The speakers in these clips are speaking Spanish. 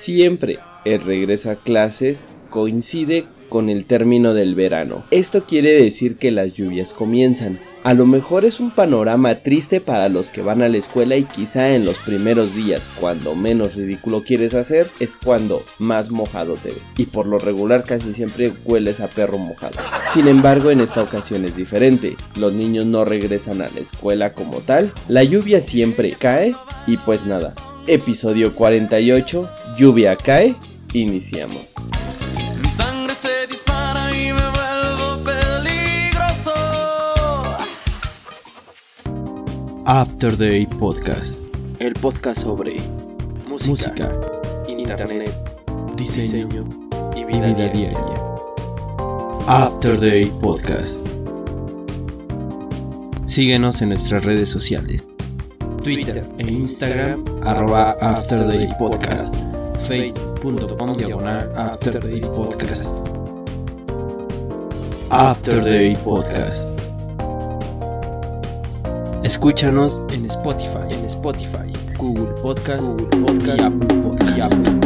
Siempre el regreso a clases coincide con el término del verano. Esto quiere decir que las lluvias comienzan. A lo mejor es un panorama triste para los que van a la escuela y quizá en los primeros días, cuando menos ridículo quieres hacer, es cuando más mojado te ve. Y por lo regular casi siempre hueles a perro mojado. Sin embargo, en esta ocasión es diferente. Los niños no regresan a la escuela como tal. La lluvia siempre cae y pues nada. Episodio 48, lluvia cae, iniciamos. After Day Podcast. El podcast sobre música, internet, diseño, y vida, diaria. After Day Podcast. Síguenos en nuestras redes sociales. Twitter e Instagram arroba After Day Podcast. Facebook.com diagonal After Day Podcast. After Day Podcast. Escúchanos en Spotify, en Spotify, Google Podcast, y Apple Podcast.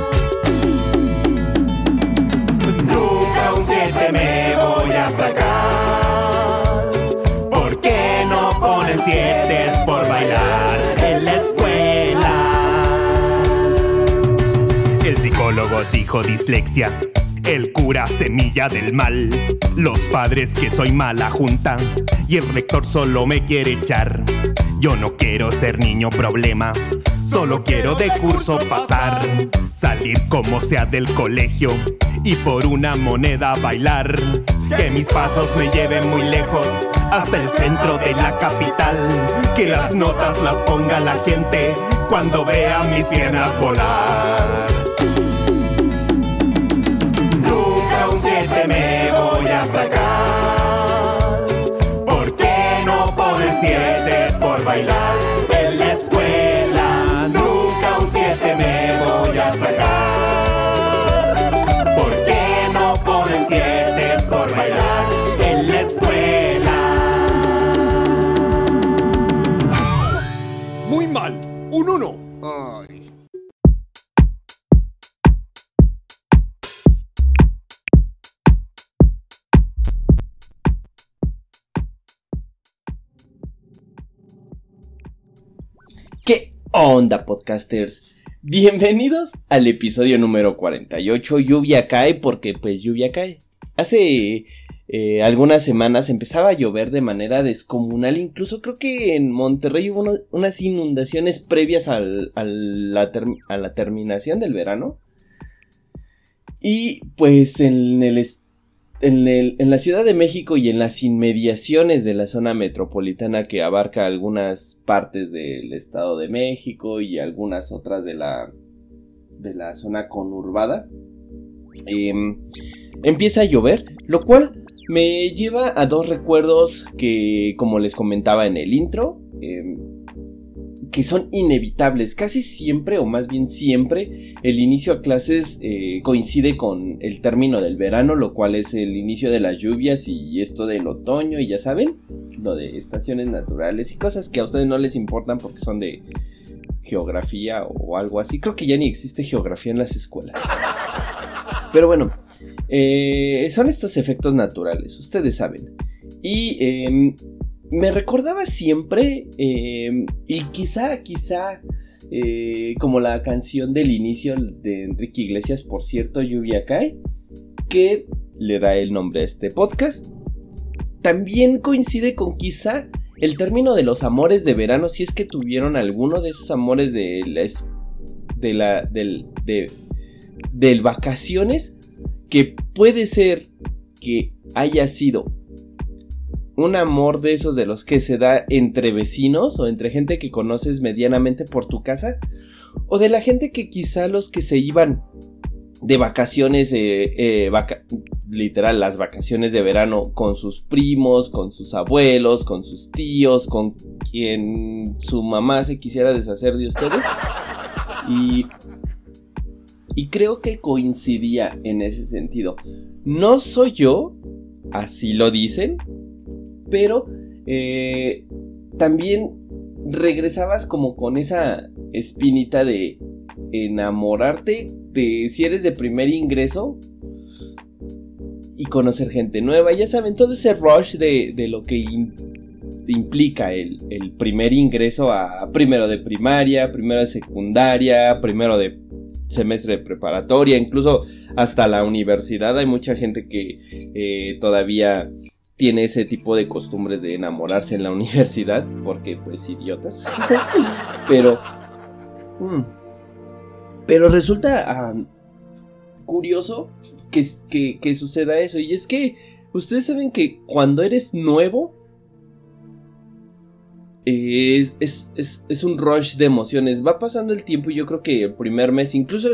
Siete me voy a sacar ponen siete por bailar en la escuela. El psicólogo dijo dislexia. El cura semilla del mal, los padres que soy mala junta y el rector solo me quiere echar. Yo no quiero ser niño problema, solo quiero de curso pasar, salir como sea del colegio y por una moneda bailar. Que mis pasos me lleven muy lejos hasta el centro de la capital. Que las notas las ponga la gente cuando vea mis piernas volar. Nunca un siete me voy a sacar. ¿Por qué no ponen siete por bailar onda, podcasters? Bienvenidos al episodio número 48. Lluvia cae porque pues lluvia cae. Hace eh, algunas semanas empezaba a llover de manera descomunal. Incluso creo que en Monterrey hubo unas inundaciones previas al- a la terminación del verano. Y pues en el, en el- en la Ciudad de México y en las inmediaciones de la zona metropolitana que abarca algunas partes del Estado de México y algunas otras de la, de la zona conurbada, em, empieza a llover, lo cual me lleva a dos recuerdos que, como les comentaba en el intro, em, que son inevitables. Casi siempre, o más bien siempre, el inicio a clases eh, coincide con el término del verano, lo cual es el inicio de las lluvias y esto del otoño, y ya saben, lo de estaciones naturales y cosas que a ustedes no les importan porque son de geografía o algo así. Creo que ya ni existe geografía en las escuelas. Pero bueno, eh, son estos efectos naturales, ustedes saben. Y em, me recordaba siempre, em, y quizá, quizá, eh, como la canción del inicio de Enrique Iglesias, por cierto, Lluvia Cae, que le da el nombre a este podcast. También coincide con quizá el término de los amores de verano, si es que tuvieron alguno de esos amores de la, es- de la, del, de, del vacaciones que puede ser que haya sido un amor de esos de los que se da entre vecinos o entre gente que conoces medianamente por tu casa o de la gente que quizá los que se iban de vacaciones, eh, eh, literal, las vacaciones de verano con sus primos, con sus abuelos, con sus tíos, con quien su mamá se quisiera deshacer de ustedes. Y, y creo que coincidía en ese sentido. No soy yo, así lo dicen, pero eh, también regresabas como con esa espinita de enamorarte de si eres de primer ingreso y conocer gente nueva. Ya saben, todo ese rush de, lo que implica el, el, primer ingreso a primero de primaria, primero de secundaria, primero de semestre de preparatoria, incluso hasta la universidad. Hay mucha gente que eh, todavía tiene ese tipo de costumbres de enamorarse en la universidad, porque pues idiotas. Pero... Mm, pero resulta ah, curioso que, que, suceda eso. Y es que ustedes saben que cuando eres nuevo, es, es, un rush de emociones. Va pasando el tiempo y yo creo que el primer mes, incluso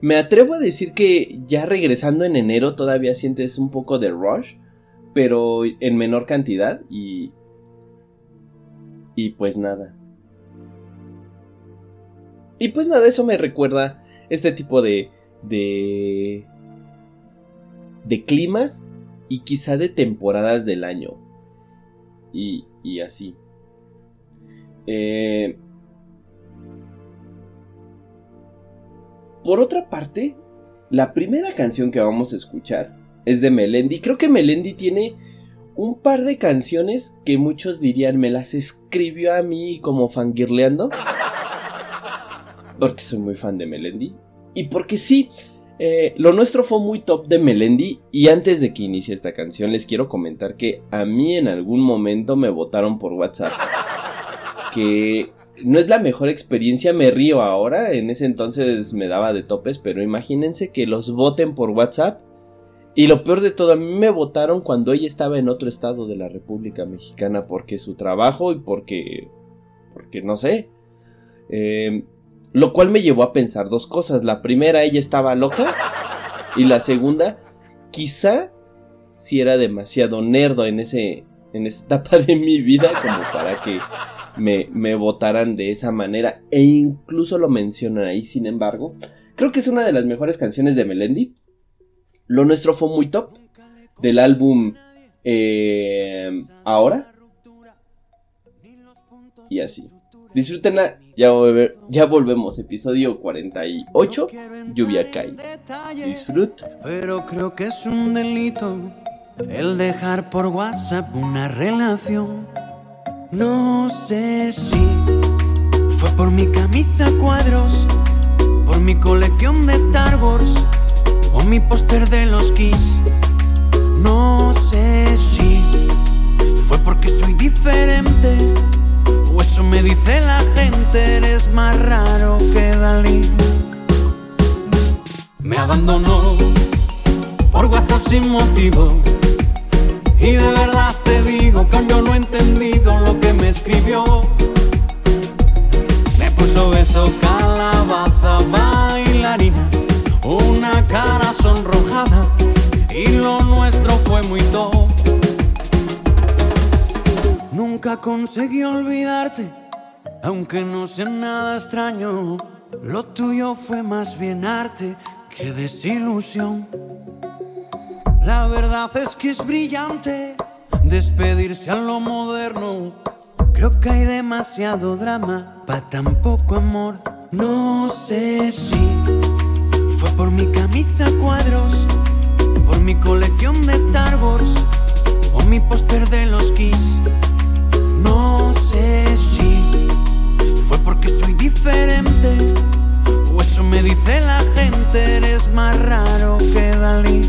me atrevo a decir que ya regresando en enero todavía sientes un poco de rush pero en menor cantidad y... Y pues nada. Y pues nada, eso me recuerda este tipo de... de... de climas y quizá de temporadas del año. Y, y así. Eh, por otra parte, la primera canción que vamos a escuchar es de Melendi. Creo que Melendi tiene un par de canciones que muchos dirían me las escribió a mí como fangirleando. Porque soy muy fan de Melendi. Y porque sí, eh, lo nuestro fue muy top de Melendi. Y antes de que inicie esta canción, les quiero comentar que a mí en algún momento me votaron por WhatsApp. Que no es la mejor experiencia, me río ahora. En ese entonces me daba de topes, pero imagínense que los voten por WhatsApp y lo peor de todo, a mí me votaron cuando ella estaba en otro estado de la República Mexicana porque su trabajo y porque, porque no sé. Eh, lo cual me llevó a pensar dos cosas. La primera, ella estaba loca. Y la segunda, quizá si era demasiado nerdo en, ese, en esa etapa de mi vida como para que me, me votaran de esa manera. E incluso lo mencionan ahí, sin embargo. Creo que es una de las mejores canciones de Melendi. Lo nuestro fue muy top del álbum eh, Ahora. Y así. Disfrútenla, ya, ya volvemos. Episodio 48, Lluvia cae. Disfrut. Pero creo que es un delito el dejar por WhatsApp una relación. No sé si fue por mi camisa cuadros, por mi colección de Star Wars o mi póster de los Kiss. No sé si fue porque soy diferente o eso me dice la gente, eres más raro que Dalí. Me abandonó por WhatsApp sin motivo. Y de verdad te digo que yo no he entendido lo que me escribió. Me puso beso calabaza bailarina una cara sonrojada y lo nuestro fue muy top. Nunca conseguí olvidarte, aunque no sea nada extraño. Lo tuyo fue más bien arte que desilusión. La verdad es que es brillante despedirse a lo moderno. Creo que hay demasiado drama para tan poco amor. No sé si por mi camisa cuadros, por mi colección de Star Wars o mi póster de los Kiss. No sé si fue porque soy diferente o eso me dice la gente, eres más raro que Dalí.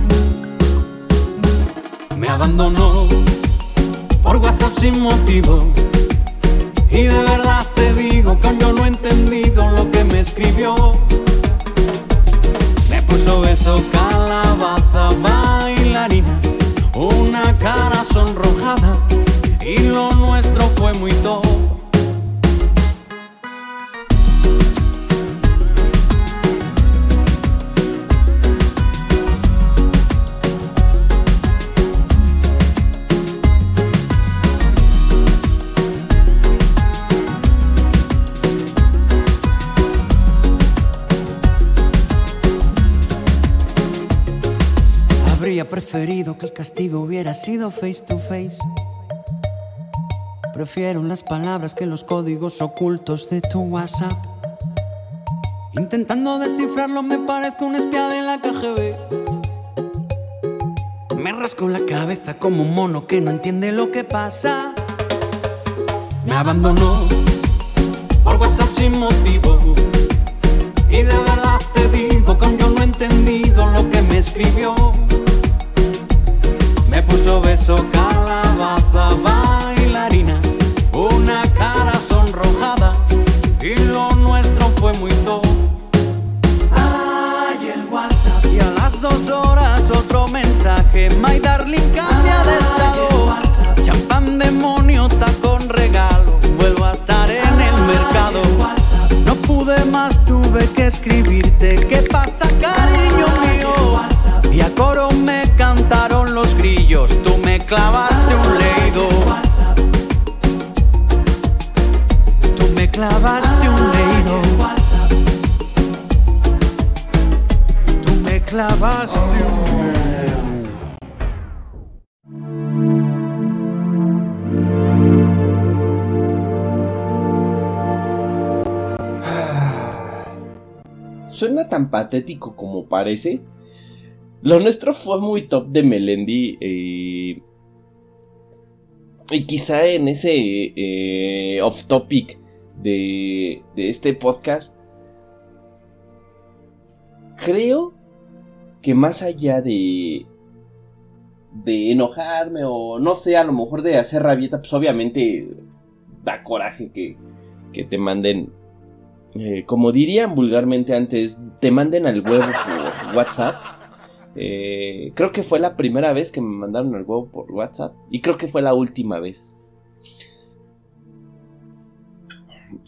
Me abandonó por WhatsApp sin motivo. Y de verdad te digo que yo no he entendido lo que me escribió. Me puso eso calabaza bailarina, una cara sonrojada y lo nuestro fue muy top. Preferido que el castigo hubiera sido face to face. Prefiero las palabras que los códigos ocultos de tu WhatsApp. Intentando descifrarlo me parezco un espía de la KGB. Me rasco la cabeza como un mono que no entiende lo que pasa. Me abandonó por WhatsApp sin motivo. Y de verdad te digo que yo no he entendido lo que me escribió. Me puso beso calabaza bailarina, una cara sonrojada y lo nuestro fue muy top. Ay, el WhatsApp. Y a las dos horas otro mensaje, my darling cambia de estado. Champán demonio, tacón regalo, vuelvo a estar en el mercado. No pude más, tuve que escribirte. ¿Qué pasa, cariño mío? Clavaste un leido. Tú me clavaste un leido. Tú me clavaste un leido. Suena tan patético como parece. Lo nuestro fue muy top de Melendi. eh, y quizá en ese eh, off topic de, de este podcast. Creo que más allá de. de enojarme o no sé, a lo mejor de hacer rabieta, pues obviamente da coraje que, que te manden eh, como dirían vulgarmente antes, te manden al huevo por WhatsApp. Eh, creo que fue la primera vez que me mandaron al huevo por WhatsApp. Y creo que fue la última vez.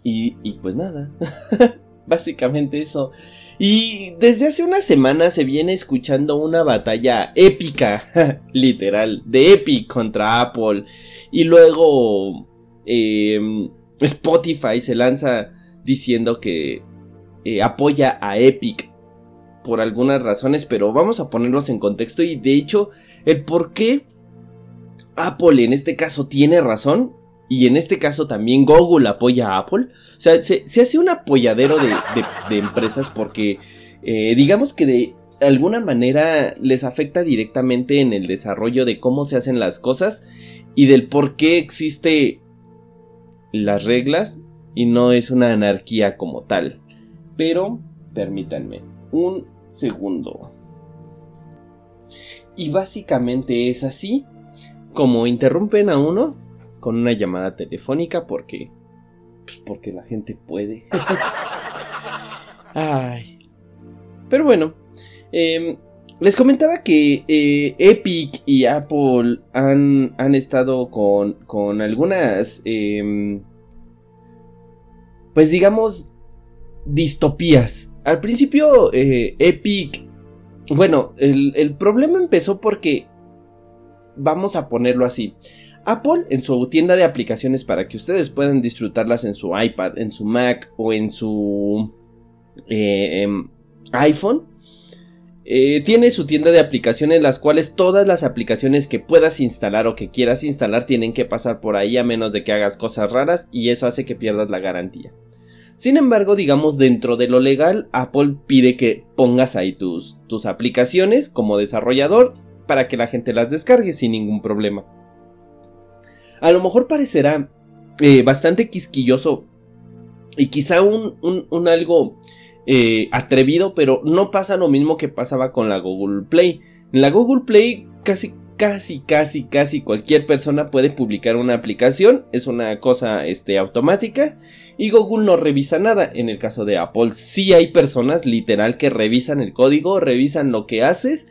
Y, pues nada. Básicamente eso. Y desde hace una semana se viene escuchando una batalla épica, literal, de Epic contra Apple. Y luego eh, Spotify se lanza diciendo que eh, apoya a Epic por algunas razones, pero vamos a ponerlos en contexto y de hecho el por qué Apple en este caso tiene razón y en este caso también Google apoya a Apple. O sea, se, se hace un apoyadero de, de- empresas porque eh, digamos que de alguna manera les afecta directamente en el desarrollo de cómo se hacen las cosas y del por qué existe las reglas y no es una anarquía como tal. Pero, permítanme, un segundo. Y básicamente es así como interrumpen a uno con una llamada telefónica porque... Pues porque la gente puede. Ay. Pero bueno, em, les comentaba que eh, Epic y Apple han, han estado con, con algunas... em, pues digamos, distopías. Al principio, eh, Epic, bueno, el, problema empezó porque, vamos a ponerlo así, Apple en su tienda de aplicaciones para que ustedes puedan disfrutarlas en su iPad, en su Mac o en su eh, em, iPhone, eh, tiene su tienda de aplicaciones, las cuales todas las aplicaciones que puedas instalar o que quieras instalar tienen que pasar por ahí a menos de que hagas cosas raras y eso hace que pierdas la garantía. Sin embargo, digamos, dentro de lo legal, Apple pide que pongas ahí tus, tus aplicaciones como desarrollador para que la gente las descargue sin ningún problema. A lo mejor parecerá eh, bastante quisquilloso y quizá un, algo eh, atrevido, pero no pasa lo mismo que pasaba con la Google Play. En la Google Play casi, casi, casi, casi cualquier persona puede publicar una aplicación, es una cosa este, automática y Google no revisa nada. En el caso de Apple sí hay personas literal que revisan el código, revisan lo que haces,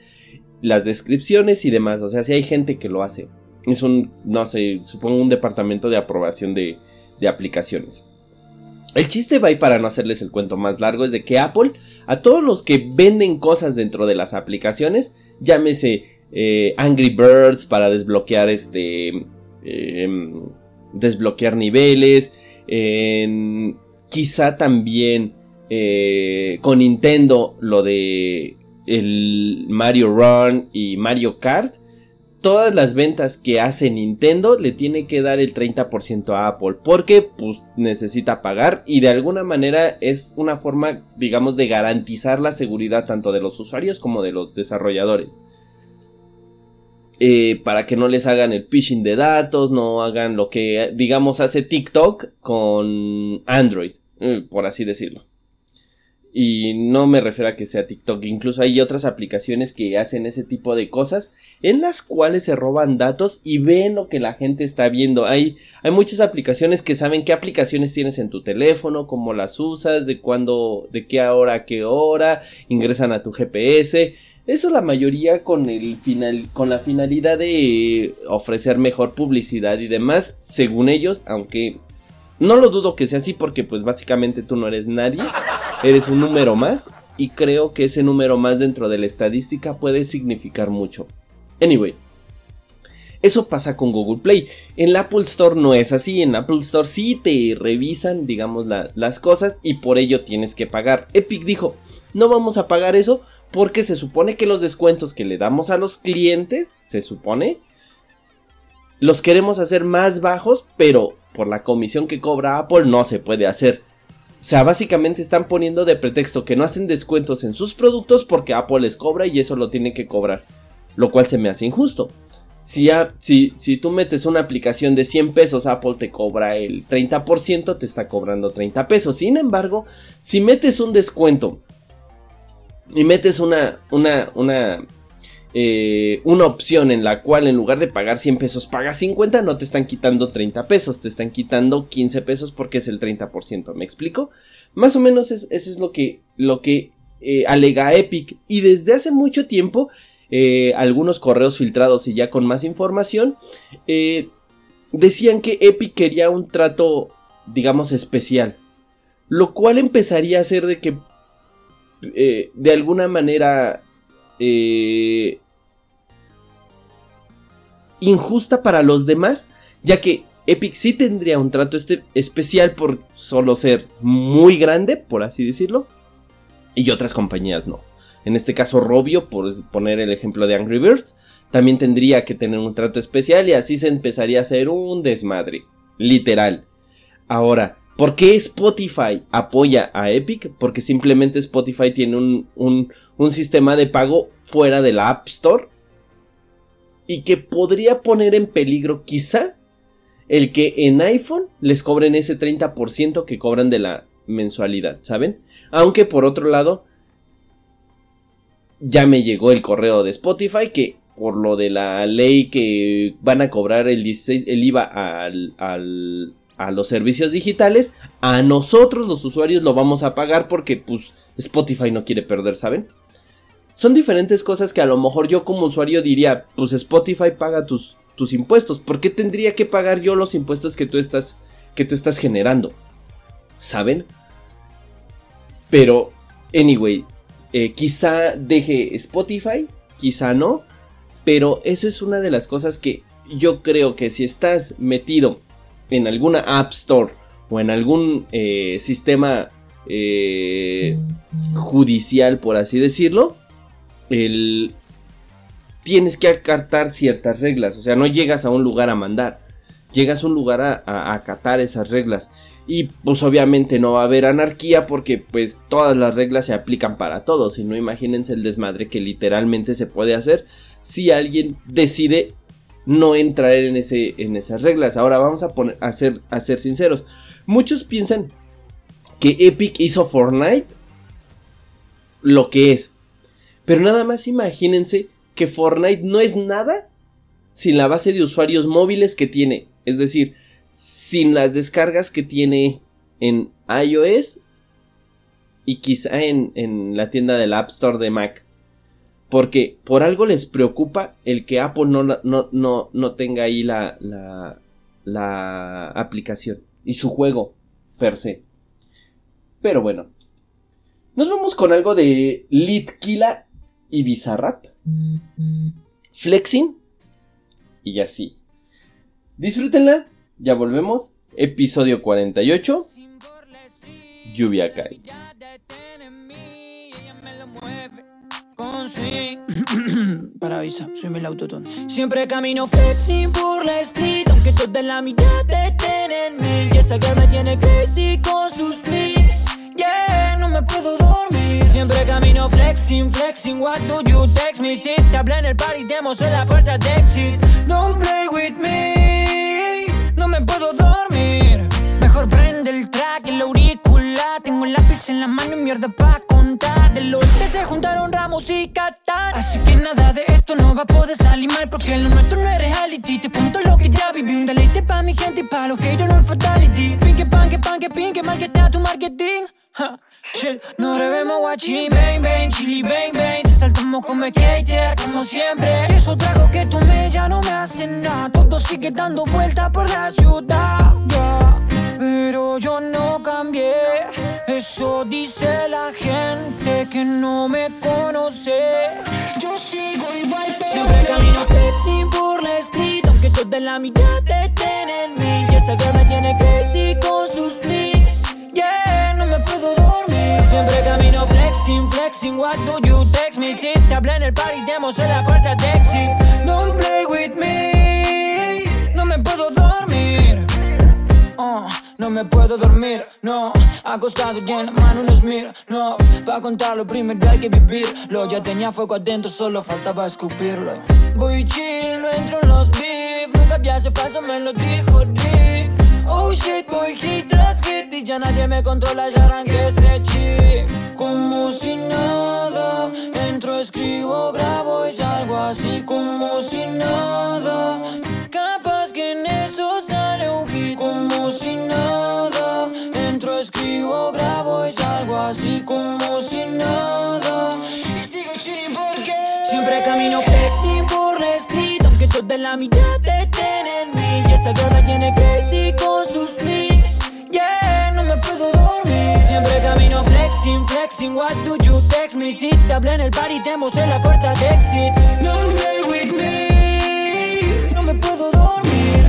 las descripciones y demás. O sea, sí hay gente que lo hace. Es un, no sé, supongo un departamento de aprobación de, aplicaciones. El chiste va y para no hacerles el cuento más largo es de que Apple a todos los que venden cosas dentro de las aplicaciones, llámese eh, Angry Birds para desbloquear este em, desbloquear niveles, quizá también eh, con Nintendo lo de el Mario Run y Mario Kart todas las ventas que hace Nintendo le tiene que dar el 30% a Apple porque pues necesita pagar y de alguna manera es una forma digamos de garantizar la seguridad tanto de los usuarios como de los desarrolladores. Eh, para que no les hagan el phishing de datos, no hagan lo que digamos hace TikTok con Android, eh, por así decirlo. Y no me refiero a que sea TikTok, incluso hay otras aplicaciones que hacen ese tipo de cosas en las cuales se roban datos y ven lo que la gente está viendo. Hay, hay muchas aplicaciones que saben qué aplicaciones tienes en tu teléfono, cómo las usas, de cuándo, de qué hora qué hora, ingresan a tu GPS. Eso la mayoría con el final, con la finalidad de ofrecer mejor publicidad y demás, según ellos, aunque no lo dudo que sea así porque pues básicamente tú no eres nadie, eres un número más y creo que ese número más dentro de la estadística puede significar mucho. Anyway, eso pasa con Google Play. En la Apple Store no es así. En Apple Store sí te revisan, digamos, las cosas y por ello tienes que pagar. Epic dijo, no vamos a pagar eso porque se supone que los descuentos que le damos a los clientes, se supone, los queremos hacer más bajos, pero por la comisión que cobra Apple no se puede hacer. O sea, básicamente están poniendo de pretexto que no hacen descuentos en sus productos porque Apple les cobra y eso lo tiene que cobrar. Lo cual se me hace injusto. Si, si, si, tú metes una aplicación de 100 pesos, Apple te cobra el 30%, te está cobrando 30 pesos. Sin embargo, si metes un descuento y metes una, una, una eh, una opción en la cual en lugar de pagar 100 pesos pagas 50, no te están quitando 30 pesos, te están quitando 15 pesos porque es el 30%, ¿me explico? Más o menos eso es lo que, lo que eh, alega Epic y desde hace mucho tiempo eh, algunos correos filtrados y ya con más información decían que Epic quería un trato digamos especial, lo cual empezaría a ser de que de alguna manera eh, injusta para los demás, ya que Epic sí tendría un trato este especial por solo ser muy grande, por así decirlo, y otras compañías no. En este caso, Robio, por poner el ejemplo de Angry Birds, también tendría que tener un trato especial y así se empezaría a hacer un desmadre, literal. Ahora, ¿por qué Spotify apoya a Epic? Porque simplemente Spotify tiene un, un, sistema de pago fuera de la App Store y que podría poner en peligro quizá el que en iPhone les cobren ese 30% que cobran de la mensualidad, ¿saben? Aunque por otro lado, ya me llegó el correo de Spotify que por lo de la ley que van a cobrar el, 16, el IVA al, a los servicios digitales, a nosotros los usuarios lo vamos a pagar porque pues Spotify no quiere perder, ¿saben? son diferentes cosas que a lo mejor yo como usuario diría, pues Spotify paga tus, tus impuestos, ¿por qué tendría que pagar yo los impuestos que tú estás, que tú estás generando? ¿Saben? Pero, anyway, eh, quizá deje Spotify, quizá no, pero eso es una de las cosas que yo creo que si estás metido en alguna App Store o en algún eh, sistema eh, judicial, por así decirlo, el, tienes que acatar ciertas reglas. O sea, no llegas a un lugar a mandar. Llegas a un lugar a, acatar esas reglas. Y pues obviamente no va a haber anarquía porque pues todas las reglas se aplican para todos. Y no imagínense el desmadre que literalmente se puede hacer si alguien decide no entrar en, ese, en esas reglas. Ahora vamos a, poner, a, ser, a ser sinceros. Muchos piensan que Epic hizo Fortnite lo que es. Pero nada más imagínense que Fortnite no es nada sin la base de usuarios móviles que tiene. Es decir, sin las descargas que tiene en iOS y quizá en, en la tienda del App Store de Mac. Porque por algo les preocupa el que Apple no, no, no, no tenga ahí la, la, aplicación y su juego per se. Pero bueno. Nos vamos con algo de Litkila y Bizarrap. Flexing. Y así. Disfrútenla. Ya volvemos. Episodio 48. Lluvia cae. Para avisa, soy el autotune. Siempre camino flexing por la street, aunque toda la mitad te en mí. Y esa girl me tiene crazy con sus swings. Yeah, no me puedo dormir. Siempre camino flexing, flexing. What do you text me? Si te hablé en el party, demos en la puerta de exit. Don't play with me. No me puedo dormir. Mejor prende el track la auricular. Tengo el lápiz en la mano y mierda pa' contar. Del oeste se juntaron Ramos y Qatar. Así que nada de esto no va a poder salir mal. Porque lo nuestro no es reality. Te cuento lo que ya viví. Un deleite pa' mi gente y pa' los haters no fatality. Pinque, panque, panque, pinque, mal que está tu marketing. Ha, shit, no revemos guachín. Bang, bang, chili, bang, bang. Te saltamos como skater, como siempre. Eso trago que tú me ya no me hace nada. Todo sigue dando vueltas por la ciudad. Pero yo no cambié. Eso dice la gente que no me conoce. Yo sigo igual. Siempre camino flexing por la street. Aunque toda la mitad te en mí. Esa que me tiene crazy con sus fleas. Yeah, no me puedo dormir. Siempre camino flexing, flexing. What do you text me? Si te hablé en el party, demos en la puerta de exit. Don't play with me. No me puedo dormir. Uh, no me puedo dormir, no. Acostado y en la mano un smir, no. Pa' contar lo primero hay que vivirlo. Ya tenía fuego adentro, solo faltaba escupirlo. Voy chill, no entro en los beef. Nunca hace falso, me lo dijo Dick. Oh shit, voy hit tras hit y ya nadie me controla, ya arranqué ese chip. Como si nada, entro, escribo, grabo y salgo así como si nada. Camino flexing por la street, aunque toda la mitad te en mí. Y esa me tiene crazy con sus fleas. Yeah, no me puedo dormir. Siempre camino flexing, flexing. What do you text me? Si te hablé en el party, te mostré la puerta de exit. Don't play with me. No me puedo dormir.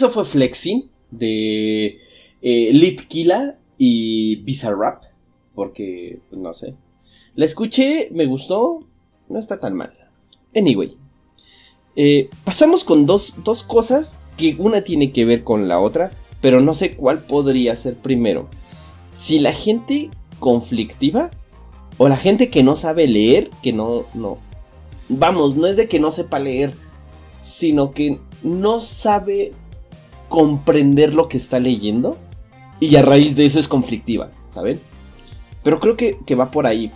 Eso fue Flexing de eh, Litkila y Bizarrap. Porque, pues, no sé. La escuché, me gustó. No está tan mal. Anyway. eh, pasamos con dos, dos cosas que una tiene que ver con la otra. Pero no sé cuál podría ser primero. Si la gente conflictiva o la gente que no sabe leer, que no, no. Vamos, no es de que no sepa leer, sino que no sabe comprender lo que está leyendo y a raíz de eso es conflictiva, ¿saben? Pero creo que, que va por ahí.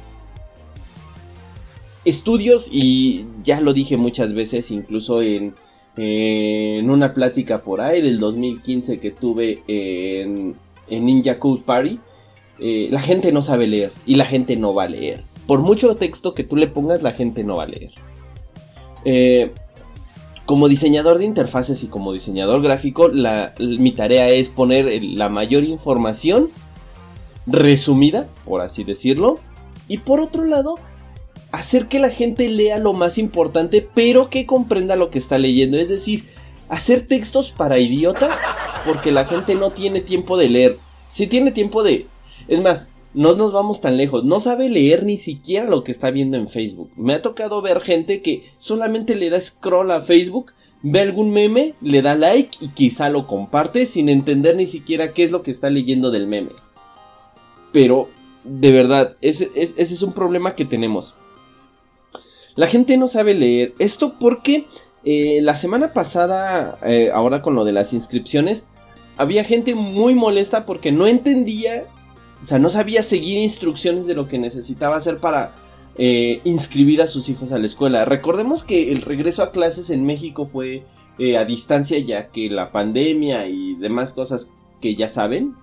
Estudios, y ya lo dije muchas veces, incluso en, en una plática por ahí del 2015 que tuve en, en Ninja Code Party, eh, la gente no sabe leer y la gente no va a leer. Por mucho texto que tú le pongas, la gente no va a leer. Eh, como diseñador de interfaces y como diseñador gráfico, la- mi tarea es poner la mayor información resumida, por así decirlo. Y por otro lado, hacer que la gente lea lo más importante, pero que comprenda lo que está leyendo. Es decir, hacer textos para idiotas, porque la gente no tiene tiempo de leer. Si tiene tiempo de... Es más, no nos vamos tan lejos. No sabe leer ni siquiera lo que está viendo en Facebook. Me ha tocado ver gente que solamente le da scroll a Facebook, ve algún meme, le da like y quizá lo comparte sin entender ni siquiera qué es lo que está leyendo del meme. Pero, de verdad, ese, es un problema que tenemos. La gente no sabe leer. Esto porque eh, la semana pasada, eh, ahora con lo de las inscripciones, había gente muy molesta porque no entendía, o sea, no sabía seguir instrucciones de lo que necesitaba hacer para eh, inscribir a sus hijos a la escuela. Recordemos que el regreso a clases en México fue a distancia ya que la pandemia y demás cosas que ya saben.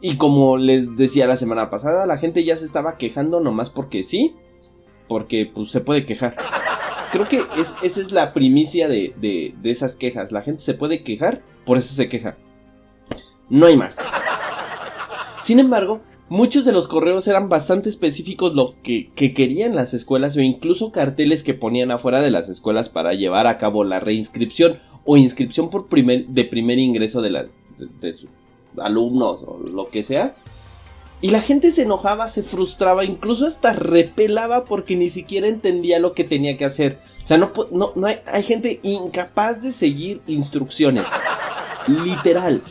Y como les decía la semana pasada, la gente ya se estaba quejando nomás porque sí, porque pues se puede quejar creo que esa es la primicia de, de, esas quejas. La gente se puede quejar, por eso se queja. No hay más. Sin embargo, muchos de los correos eran bastante específicos lo que, querían las escuelas o incluso carteles que ponían afuera de las escuelas para llevar a cabo la reinscripción o inscripción por primer, de primer ingreso de, la, sus alumnos o lo que sea. Y la gente se enojaba, se frustraba, incluso hasta repelaba porque ni siquiera entendía lo que tenía que hacer. O sea, no, no, hay, hay gente incapaz de seguir instrucciones. Literal.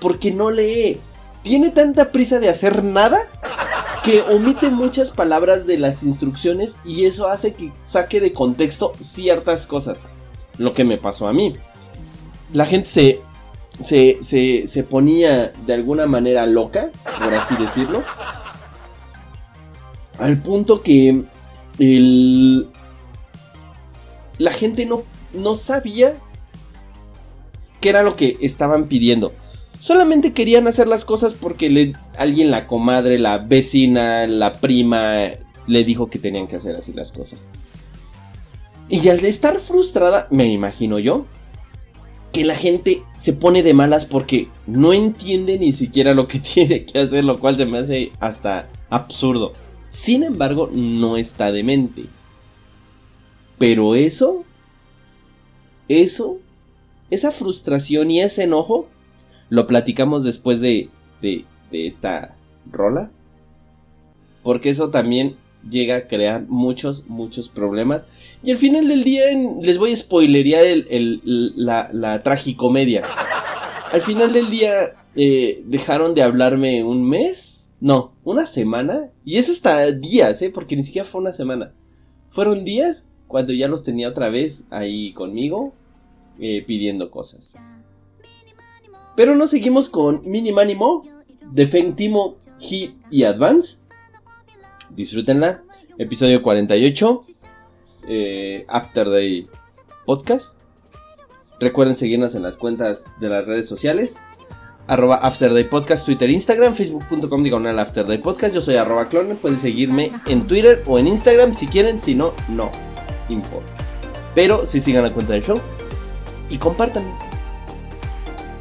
Porque no lee. Tiene tanta prisa de hacer nada que omite muchas palabras de las instrucciones y eso hace que saque de contexto ciertas cosas. Lo que me pasó a mí. La gente se se, se, ponía de alguna manera loca, por así decirlo. Al punto que el, la gente no, no sabía qué era lo que estaban pidiendo. Solamente querían hacer las cosas porque le, alguien, la comadre, la vecina, la prima, le dijo que tenían que hacer así las cosas. Y al estar frustrada, me imagino yo, que la gente se pone de malas porque no entiende ni siquiera lo que tiene que hacer, lo cual se me hace hasta absurdo. Sin embargo, no está demente. Pero eso, eso, esa frustración y ese enojo, lo platicamos después de, de, de esta rola. Porque eso también llega a crear muchos, muchos problemas. Y al final del día les voy a spoilerear la, la tragicomedia. Al final del día eh, dejaron de hablarme un mes. No, una semana. Y eso está días, ¿eh? Porque ni siquiera fue una semana. Fueron días cuando ya los tenía otra vez ahí conmigo eh, pidiendo cosas. Pero nos seguimos con Minimanimo, Defentimo, Hit y Advance. Disfrútenla. Episodio 48 eh, After Day Podcast. Recuerden seguirnos en las cuentas de las redes sociales. Arroba After Day Podcast, Twitter, Instagram, Facebook.com diagonal After Day Podcast. Yo soy arroba clone. Pueden seguirme en Twitter o en Instagram si quieren. Si no, no importa. Pero si sigan la cuenta del show y compartan.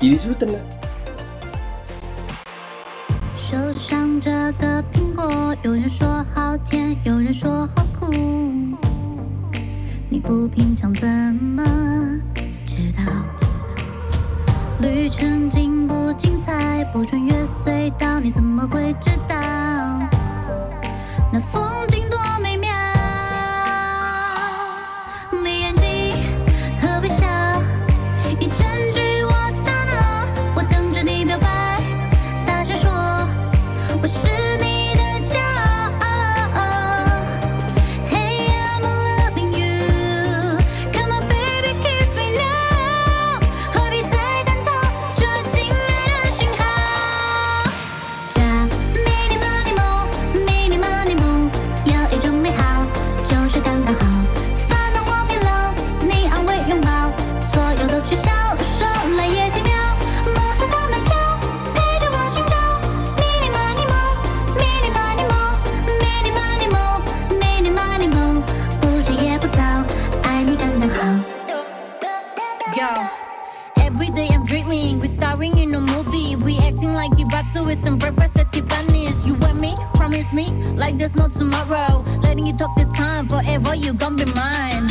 Y disfrútenla. 你不品尝怎么知道？旅程精不精彩，不穿越隧道，你怎么会知道？那风。tomorrow. Letting you talk this time forever, you gon' be mine.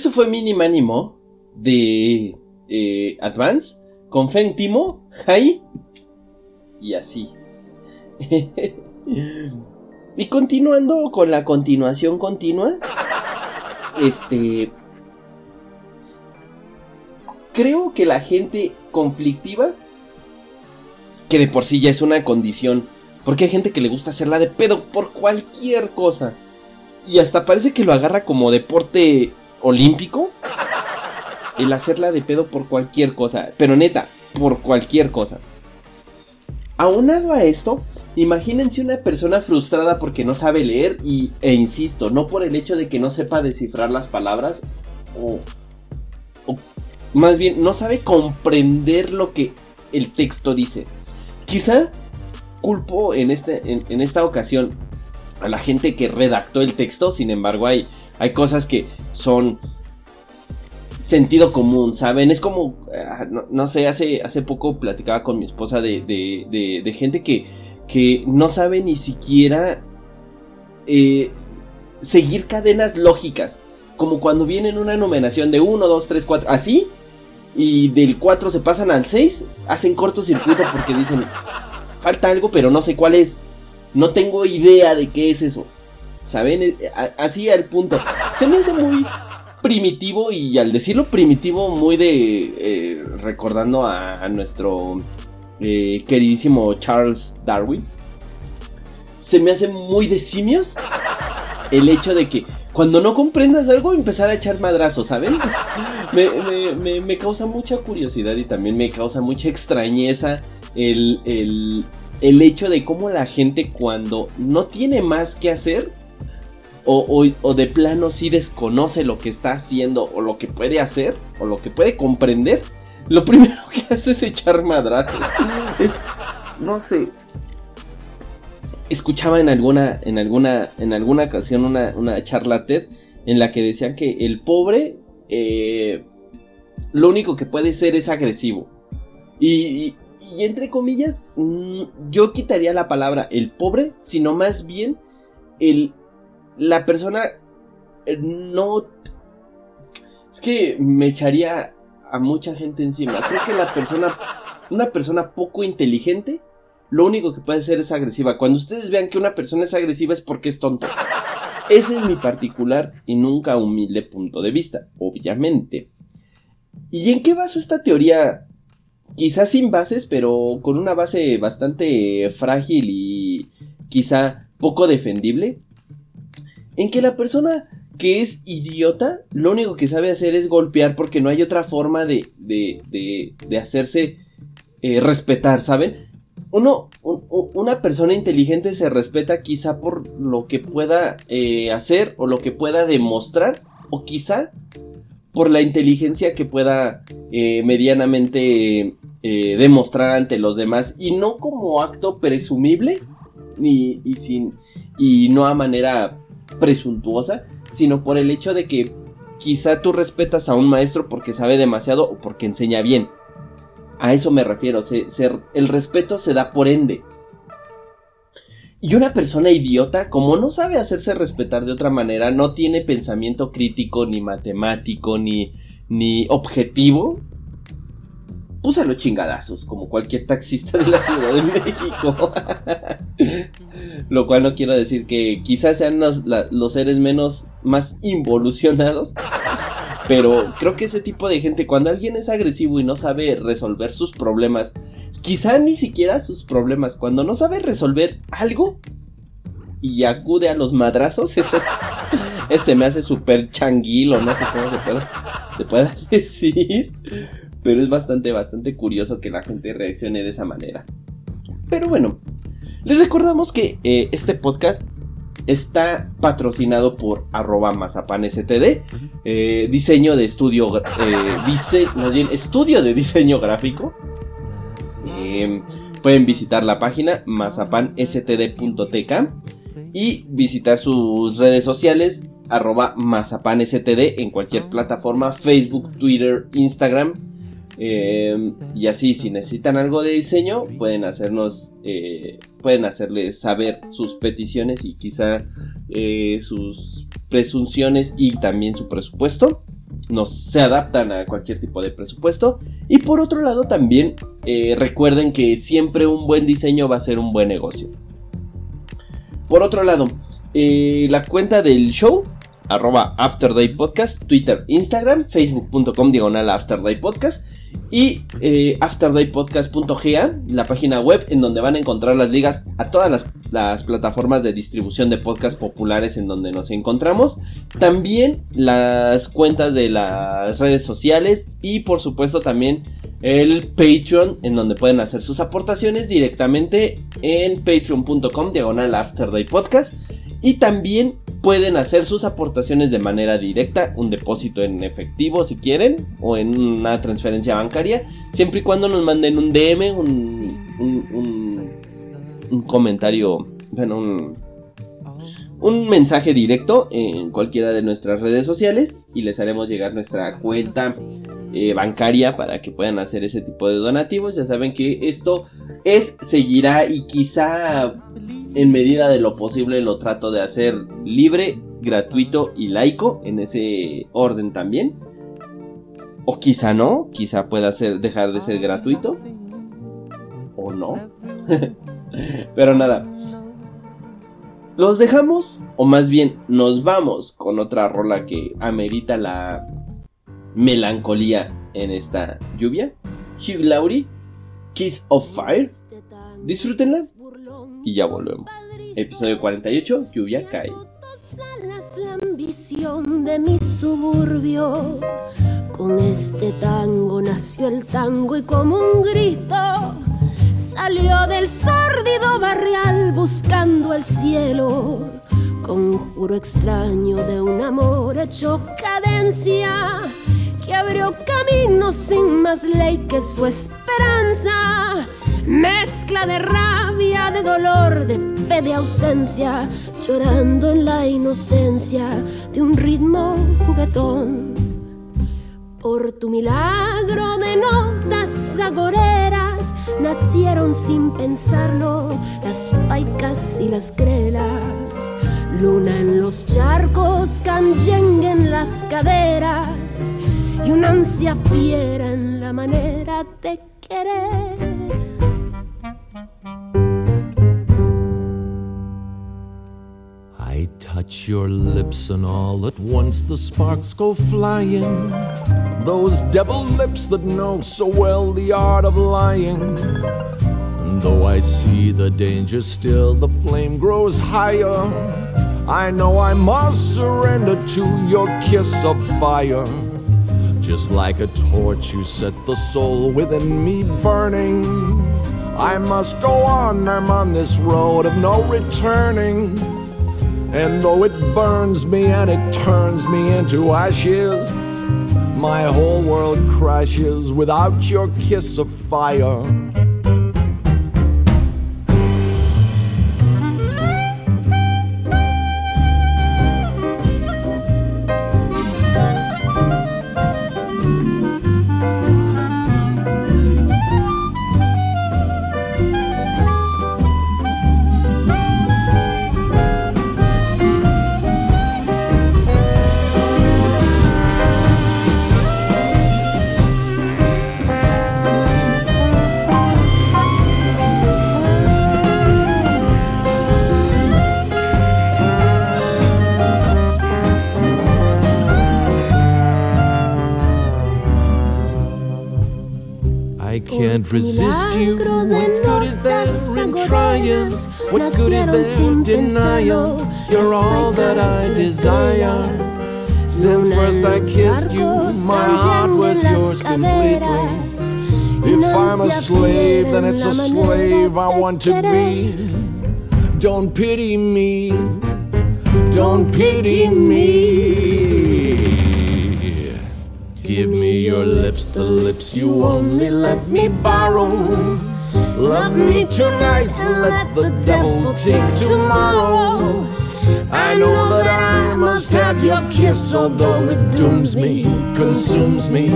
Eso fue Mini Mo de eh, Advance con Fentimo, Hai y así. y continuando con la continuación continua, este. Creo que la gente conflictiva, que de por sí ya es una condición, porque hay gente que le gusta hacerla de pedo por cualquier cosa. Y hasta parece que lo agarra como deporte olímpico el hacerla de pedo por cualquier cosa. Pero neta, por cualquier cosa. Aunado a esto, imagínense una persona frustrada porque no sabe leer y, e insisto, no por el hecho de que no sepa descifrar las palabras o, o más bien no sabe comprender lo que el texto dice. Quizá culpo en, este, en esta ocasión a la gente que redactó el texto, sin embargo hay, hay cosas que son sentido común, ¿saben? Es como, ah, no, sé, hace, hace poco platicaba con mi esposa de, de, de, gente que, que no sabe ni siquiera eh, seguir cadenas lógicas. Como cuando vienen una numeración de 1, 2, 3, 4, así. Y del 4 se pasan al 6, hacen cortocircuito porque dicen, falta algo, pero no sé cuál es. No tengo idea de qué es eso. ¿Saben? Eh, así al punto. Se me hace muy primitivo y al decirlo primitivo, muy de... Eh, recordando a, nuestro eh, queridísimo Charles Darwin. Se me hace muy de simios el hecho de que cuando no comprendas algo empezar a echar madrazos, ¿saben? Me, me, causa mucha curiosidad y también me causa mucha extrañeza el, el, el hecho de cómo la gente cuando no tiene más que hacer o, de plano si desconoce lo que está haciendo o lo que puede hacer o lo que puede comprender, lo primero que hace es echar madrazos. no sé. Escuchaba en alguna, en alguna, en alguna ocasión una, una charla TED en la que decían que el pobre eh, lo único que puede ser es agresivo. Y, y entre comillas, mm, yo quitaría la palabra el pobre, sino más bien el la persona eh, no... Es que me echaría a mucha gente encima. Creo que la persona, una persona poco inteligente, lo único que puede ser es agresiva. Cuando ustedes vean que una persona es agresiva es porque es tonto. Ese es mi particular y nunca humilde punto de vista, obviamente. ¿Y en qué baso esta teoría? Quizás sin bases, pero con una base bastante frágil y quizá poco defendible en que la persona que es idiota, lo único que sabe hacer es golpear porque no hay otra forma de, de, de, hacerse eh, respetar, ¿saben? Uno, una persona inteligente se respeta quizá por lo que pueda eh, hacer o lo que pueda demostrar o quizá por la inteligencia que pueda eh, medianamente demostrar ante los demás y no como acto presumible y, sin, y no a manera presuntuosa, sino por el hecho de que quizá tú respetas a un maestro porque sabe demasiado o porque enseña bien. A eso me refiero, el respeto se da por ende. Y una persona idiota, como no sabe hacerse respetar de otra manera, no tiene pensamiento crítico, ni matemático, ni, ni objetivo, puse los chingadazos, como cualquier taxista de la Ciudad de México. Lo cual no quiero decir que quizás sean los, seres menos más involucionados. Pero creo que ese tipo de gente, cuando alguien es agresivo y no sabe resolver sus problemas, quizá ni siquiera sus problemas, cuando no sabe resolver algo y acude a los madrazos, ese, me hace súper changuilo, no sé cómo se pueda, decir. Pero es bastante, bastante curioso que la gente reaccione de esa manera. Pero bueno, les recordamos que eh, este podcast está patrocinado por arroba mazapanstd, eh, diseño de estudio, eh, estudio de diseño gráfico. Eh, pueden visitar la página mazapanstd.tk y visitar sus redes sociales arroba mazapanstd en cualquier plataforma, Facebook, Twitter, Instagram. Y así, si necesitan algo de diseño, pueden hacernos eh, pueden hacerles saber sus peticiones y quizá eh, sus presunciones y también su presupuesto. Nos se adaptan a cualquier tipo de presupuesto. Y por otro lado también eh, recuerden que siempre un buen diseño va a ser un buen negocio. Por otro lado, la cuenta del show arroba Afterday Podcast, Twitter, Instagram, facebook.com diagonal Afterday Podcast y eh, afterdaypodcast.ga, la página web en donde van a encontrar las ligas a todas las, plataformas de distribución de podcast populares en donde nos encontramos. También las cuentas de las redes sociales y por supuesto también el Patreon en donde pueden hacer sus aportaciones directamente en patreon.com diagonal afterdaypodcast y también pueden hacer sus aportaciones de manera directa, un depósito en efectivo si quieren, o en una transferencia bancaria, siempre y cuando nos manden un DM, un, un, comentario, bueno, un, un mensaje directo en cualquiera de nuestras redes sociales y les haremos llegar nuestra cuenta eh, bancaria para que puedan hacer ese tipo de donativos. Ya saben que esto es, seguirá y quizá en medida de lo posible lo trato de hacer libre, gratuito y laico en ese orden también. O quizá no, quizá pueda ser, dejar de ser gratuito. O no. Pero nada. Los dejamos, o más bien nos vamos con otra rola que amerita la melancolía en esta lluvia. Hugh Laurie, Kiss of Fire. Disfrútenla y ya volvemos. Episodio 48, lluvia cae. La ambición de mi suburbio. Con este tango nació el tango y como un grito salió del sórdido barrial buscando el cielo. Conjuro extraño de un amor hecho cadencia que abrió camino sin más ley que su esperanza mezcla de rabia, de dolor, de fe, de ausencia, llorando en la inocencia de un ritmo juguetón. Por tu milagro de notas agoreras nacieron sin pensarlo las paicas y las grelas. Luna en los charcos, canyengue en las caderas y una ansia fiera en la manera de querer. I touch your lips, and all at once the sparks go flying. Those devil lips that know so well the art of lying. And though I see the danger still, the flame grows higher. I know I must surrender to your kiss of fire. Just like a torch, you set the soul within me burning. I must go on, I'm on this road of no returning. And though it burns me and it turns me into ashes, my whole world crashes without your kiss of fire. Can't resist you. What good is there in trying? What good is there denying? pensarlo You're all that I desire. Since first I kissed you, my heart was yours completely. If I'm a slave, then it's a slave I want to be. Don't pity me. Don't pity me. Give me your lips, the lips you only let me borrow. Love me tonight and let the devil take tomorrow. I know that I must have your kiss, although it dooms me, consumes me.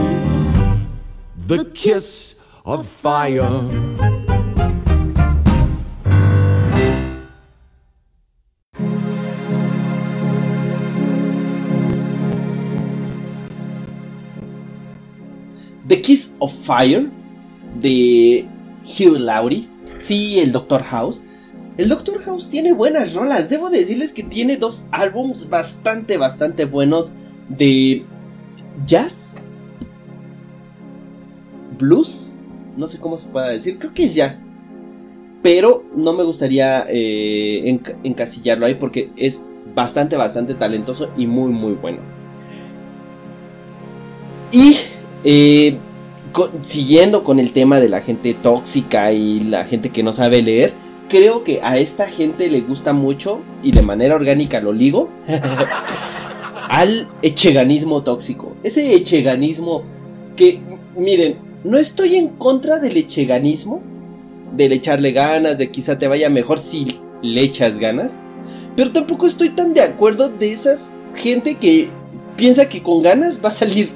The kiss of fire. The Kiss of Fire de Hugh Laurie. Sí, el Doctor House. El Doctor House tiene buenas rolas. Debo decirles que tiene dos álbums bastante, bastante buenos de jazz, blues. No sé cómo se pueda decir. Creo que es jazz. Pero no me gustaría eh, enca- encasillarlo ahí porque es bastante, bastante talentoso y muy, muy bueno. Y eh, co- siguiendo con el tema de la gente tóxica y la gente que no sabe leer, creo que a esta gente le gusta mucho, y de manera orgánica lo ligo, al echeganismo tóxico. Ese echeganismo que, miren, no estoy en contra del echeganismo, del echarle ganas, de quizá te vaya mejor si le echas ganas, pero tampoco estoy tan de acuerdo de esa gente que piensa que con ganas va a salir.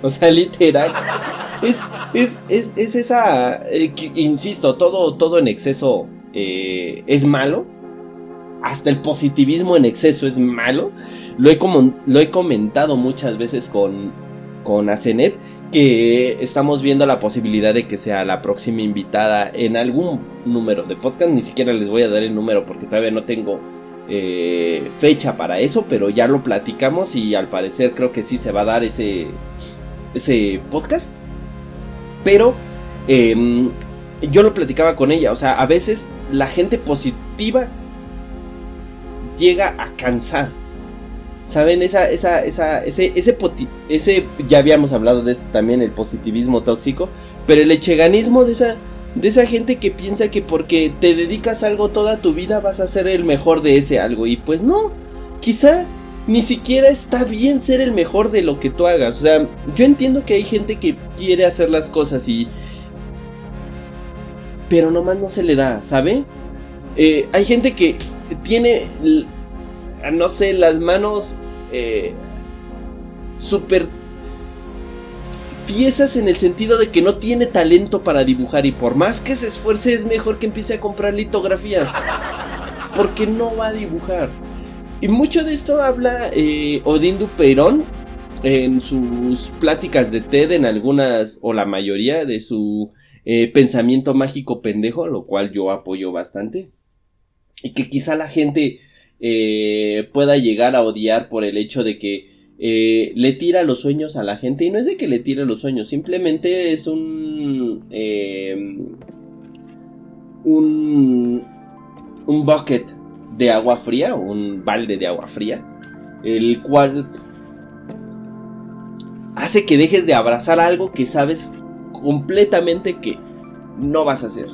O sea, literal. Es, es, es, es esa. eh, insisto, todo, todo en exceso eh, es malo. Hasta el positivismo en exceso es malo. Lo he, como, lo he comentado muchas veces con, con Asenet. Que estamos viendo la posibilidad de que sea la próxima invitada en algún número de podcast. Ni siquiera les voy a dar el número porque todavía no tengo eh, fecha para eso. Pero ya lo platicamos y al parecer creo que sí se va a dar ese, ese podcast. Pero em, yo lo platicaba con ella. O sea, a veces la gente positiva llega a cansar. ¿Saben? Esa, esa, esa, ese, ese, ese, ya habíamos hablado de esto también, el positivismo tóxico. Pero el echeganismo de esa, de esa gente que piensa que porque te dedicas algo toda tu vida vas a ser el mejor de ese algo. Y pues no, quizá ni siquiera está bien ser el mejor de lo que tú hagas. O sea, yo entiendo que hay gente que quiere hacer las cosas y... Pero nomás no se le da, ¿sabe? Eh, hay gente que tiene, l- no sé, las manos eh, súper piezas en el sentido de que no tiene talento para dibujar y por más que se esfuerce es mejor que empiece a comprar litografías. Porque no va a dibujar. Y mucho de esto habla eh, Odín Duperón en sus pláticas de TED, en algunas, o la mayoría de su eh, pensamiento mágico pendejo, lo cual yo apoyo bastante. Y que quizá la gente eh, pueda llegar a odiar por el hecho de que eh, le tira los sueños a la gente. Y no es de que le tire los sueños, simplemente es un. un. un bucket de agua fría, un balde de agua fría, el cual hace que dejes de abrazar algo que sabes completamente que no vas a hacer.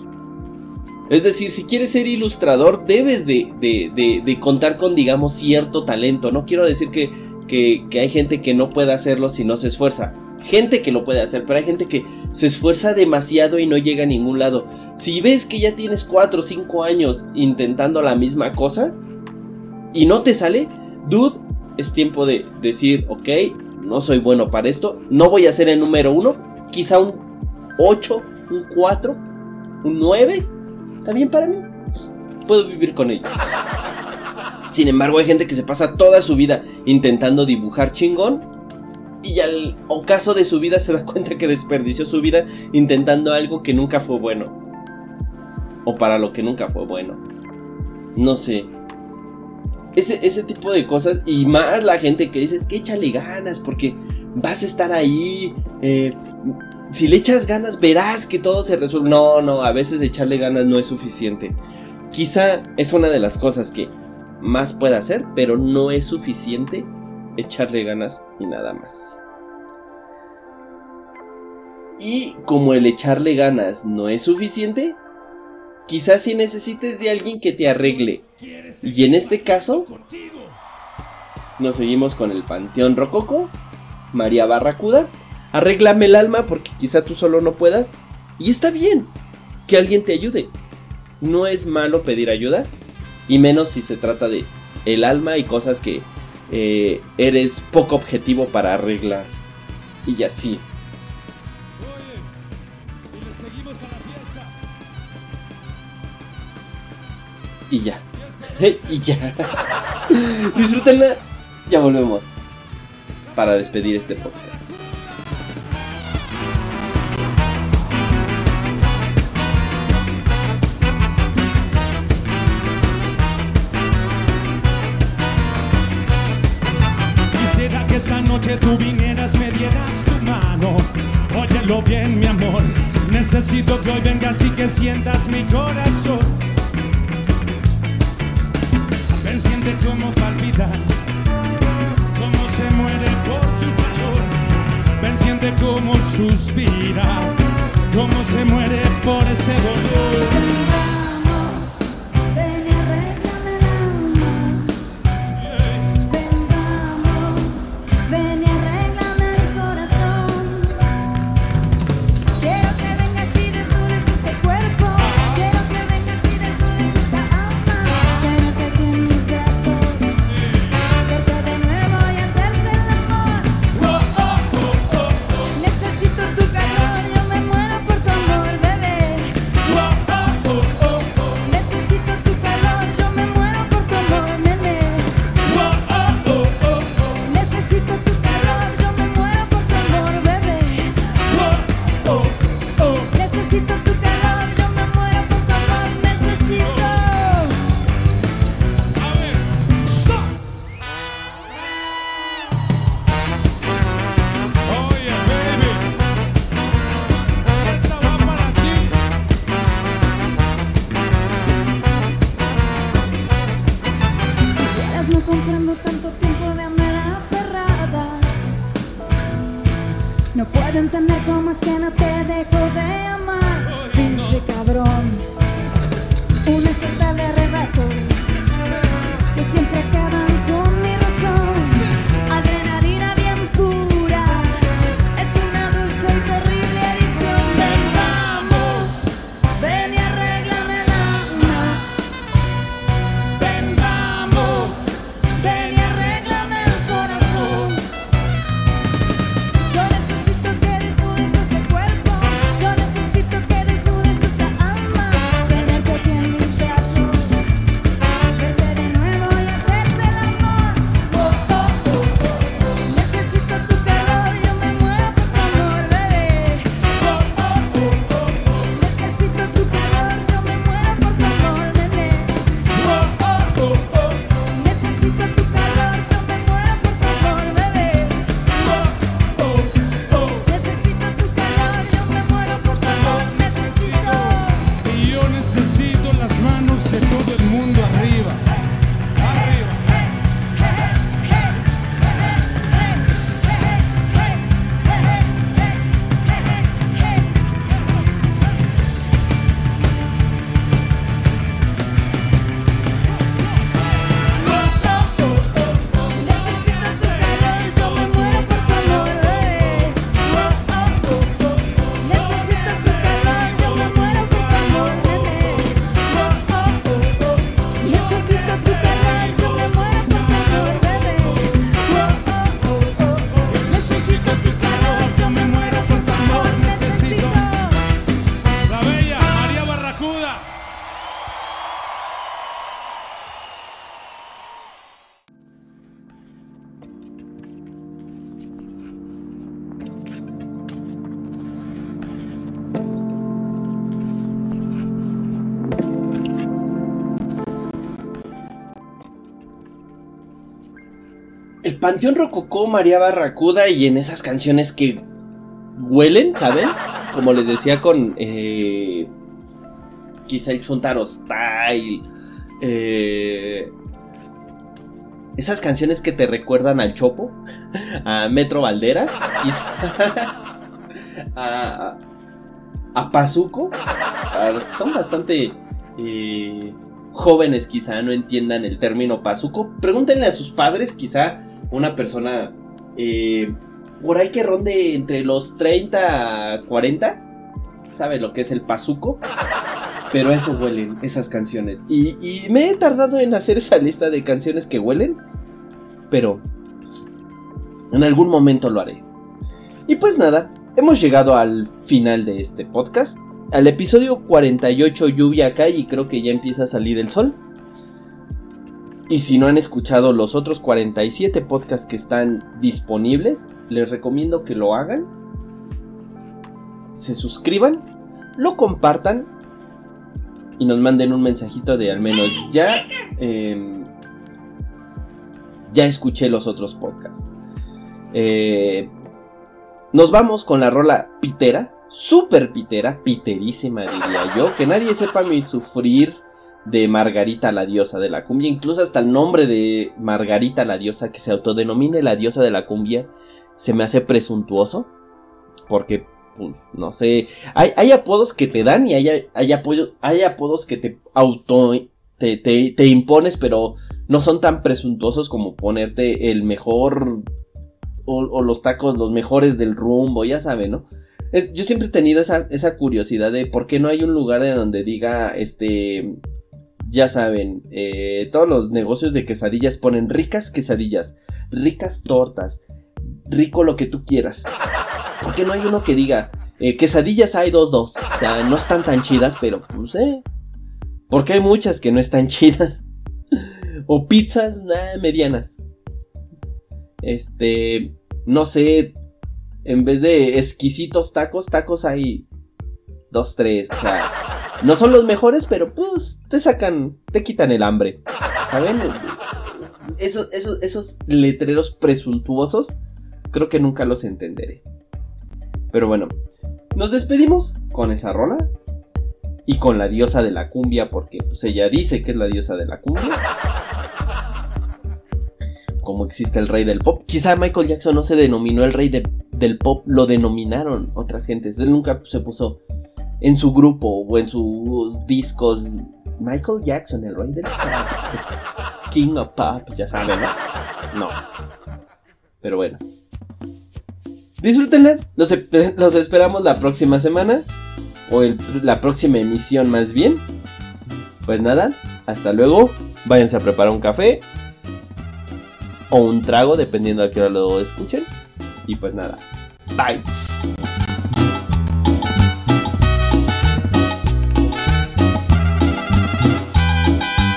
Es decir, si quieres ser ilustrador, debes de, de- de- de contar con, digamos, cierto talento. No quiero decir que, que- que hay gente que no pueda hacerlo si no se esfuerza. Gente que lo puede hacer, pero hay gente que se esfuerza demasiado y no llega a ningún lado. Si ves que ya tienes 4 o 5 años intentando la misma cosa y no te sale, dude, es tiempo de decir, ok, no soy bueno para esto, no voy a ser el número 1, quizá un 8, un 4, un 9, también para mí. Puedo vivir con ello. Sin embargo, hay gente que se pasa toda su vida intentando dibujar chingón y al ocaso de su vida se da cuenta que desperdició su vida intentando algo que nunca fue bueno. O para lo que nunca fue bueno. No sé. Ese, ese tipo de cosas y más la gente que dice es que échale ganas porque vas a estar ahí. Eh, si le echas ganas verás que todo se resuelve. No, no, a veces echarle ganas no es suficiente. Quizá es una de las cosas que más pueda hacer, pero no es suficiente echarle ganas y nada más. Y como el echarle ganas no es suficiente, quizás si necesites de alguien que te arregle. Y en este caso, nos seguimos con el Panteón Rococo, María Barracuda. Arréglame el alma porque quizá tú solo no puedas. Y está bien que alguien te ayude. No es malo pedir ayuda. Y menos si se trata de el alma y cosas que eh, eres poco objetivo para arreglar. Y así. Y ya. y ya. Disfrútenla. Ya volvemos. Para despedir este podcast. Quisiera que esta noche tú vinieras, me dieras tu mano. Óyelo bien, mi amor. Necesito que hoy vengas y que sientas mi corazón. tanto tiempo de amar andar aferrada. No puedo entender cómo es que no te dejo de amar. Pinche cabrón, una cita de arrebato. Panteón Rococó, María Barracuda y en esas canciones que huelen, ¿saben? Como les decía con eh, quizá el Chuntaro Style. Eh, esas canciones que te recuerdan al Chopo, a Metro Valderas, quizá, a, a Pazuco. A son bastante... Eh, jóvenes quizá no entiendan el término pazuco, pregúntenle a sus padres quizá una persona eh, por ahí que ronde entre los 30 a 40, sabe lo que es el Pazuco. Pero eso huelen, esas canciones. Y, y me he tardado en hacer esa lista de canciones que huelen. Pero en algún momento lo haré. Y pues nada, hemos llegado al final de este podcast. Al episodio 48 lluvia acá y creo que ya empieza a salir el sol. Y si no han escuchado los otros 47 podcasts que están disponibles, les recomiendo que lo hagan. Se suscriban, lo compartan y nos manden un mensajito de al menos ya em, ya escuché los otros podcasts. Eh, nos vamos con la rola Pitera, super Pitera, piterísima diría yo, que nadie sepa mi sufrir de Margarita la diosa de la cumbia, incluso hasta el nombre de Margarita la diosa que se autodenomine la diosa de la cumbia se me hace presuntuoso, porque pues, no sé, hay, apodos que te dan y hay, hay, apodos que te auto te, te, impones, pero no son tan presuntuosos como ponerte el mejor o, los tacos los mejores del rumbo, ya saben, ¿no? yo siempre he tenido esa, esa curiosidad de por qué no hay un lugar en donde diga, este, ya saben, eh, todos los negocios de quesadillas ponen ricas quesadillas, ricas tortas, rico lo que tú quieras. ¿Por qué no hay uno que diga, eh, quesadillas hay dos, dos? O sea, no están tan chidas, pero no sé. Porque hay muchas que no están chidas. o pizzas medianas. Este, no sé, en vez de exquisitos tacos, tacos hay dos, tres. O sea, no son los mejores, pero pues te sacan, te quitan el hambre. ¿Saben? Esos, esos, esos letreros presuntuosos, creo que nunca los entenderé. Pero bueno, nos despedimos con esa rola y con la diosa de la cumbia, porque pues ella dice que es la diosa de la cumbia. Como existe el rey del pop. Quizá Michael Jackson no se denominó el rey del pop, lo denominaron otras gentes. Él nunca se puso en su grupo o en sus discos. Michael Jackson, el rey del pop. King of Pop, ya saben, ¿no? No. Pero bueno. Disfrútenla. Los, esperamos la próxima semana. O la próxima emisión más bien. Pues nada. Hasta luego. Váyanse a preparar un café. O un trago, dependiendo a qué hora lo escuchen. Y pues nada. Bye.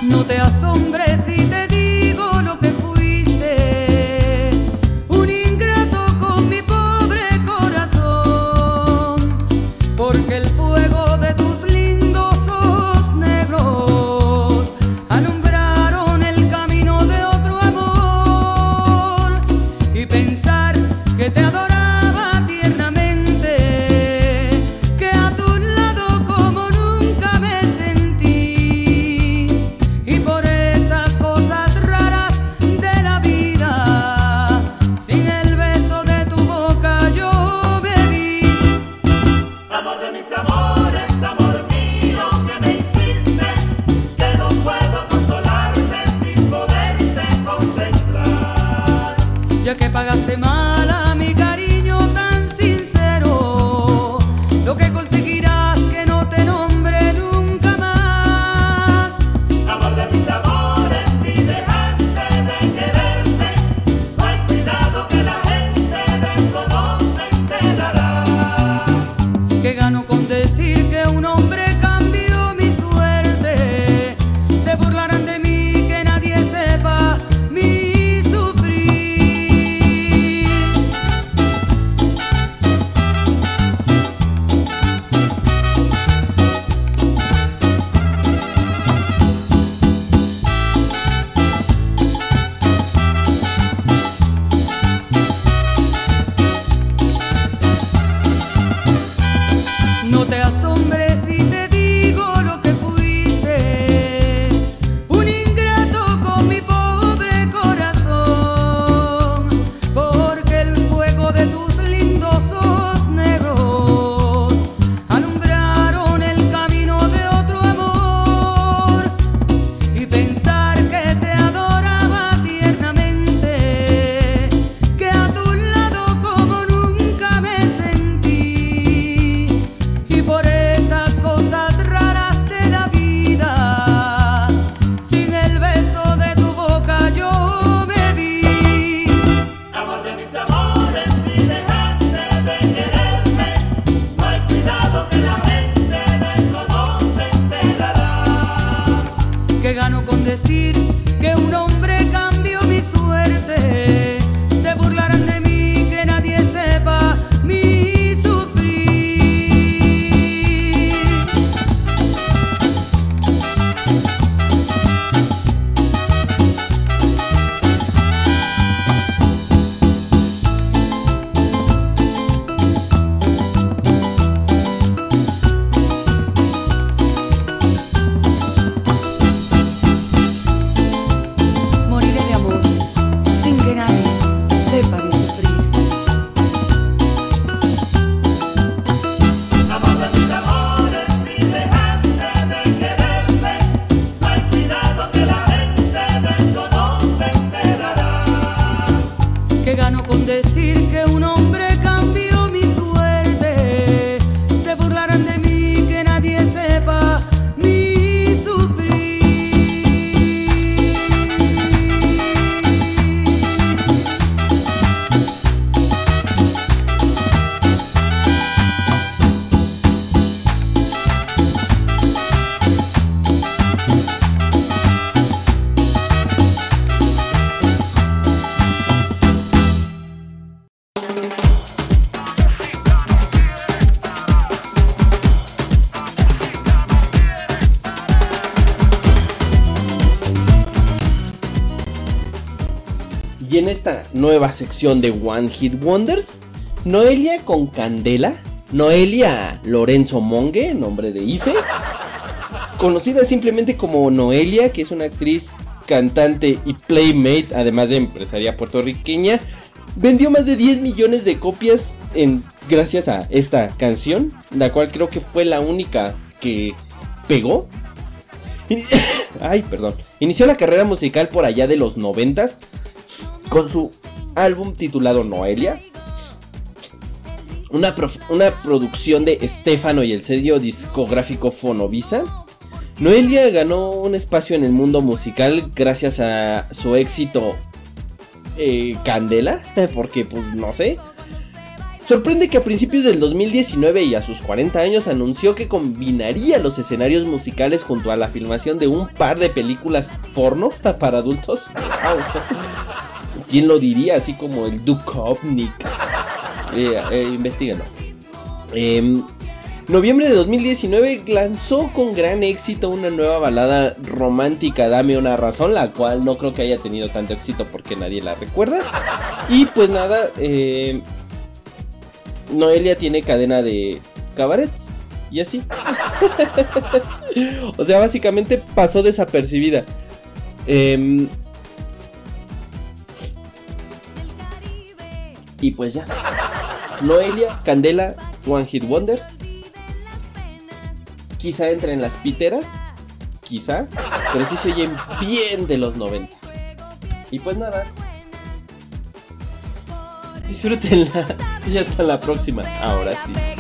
No te asombres En esta nueva sección de One Hit Wonders, Noelia con Candela, Noelia Lorenzo Monge, nombre de Ife, conocida simplemente como Noelia, que es una actriz, cantante y playmate, además de empresaria puertorriqueña, vendió más de 10 millones de copias en, gracias a esta canción, la cual creo que fue la única que pegó. Ay, perdón. Inició la carrera musical por allá de los 90 con su álbum titulado Noelia. Una, una producción de Estefano y el sello discográfico Fonovisa. Noelia ganó un espacio en el mundo musical gracias a su éxito eh, Candela, porque pues no sé. Sorprende que a principios del 2019 y a sus 40 años anunció que combinaría los escenarios musicales junto a la filmación de un par de películas porno para adultos. ¿Quién lo diría? Así como el Dukovnik. Eh, eh, em, noviembre de 2019 lanzó con gran éxito una nueva balada romántica, Dame una razón, la cual no creo que haya tenido tanto éxito porque nadie la recuerda. Y pues nada, eh, Noelia tiene cadena de cabaret y así. o sea, básicamente pasó desapercibida. Y pues ya. Noelia, Candela, One Hit Wonder. Quizá entre en las piteras. Quizá. Pero sí se oyen bien de los 90. Y pues nada. Disfrútenla. Y hasta la próxima. Ahora sí.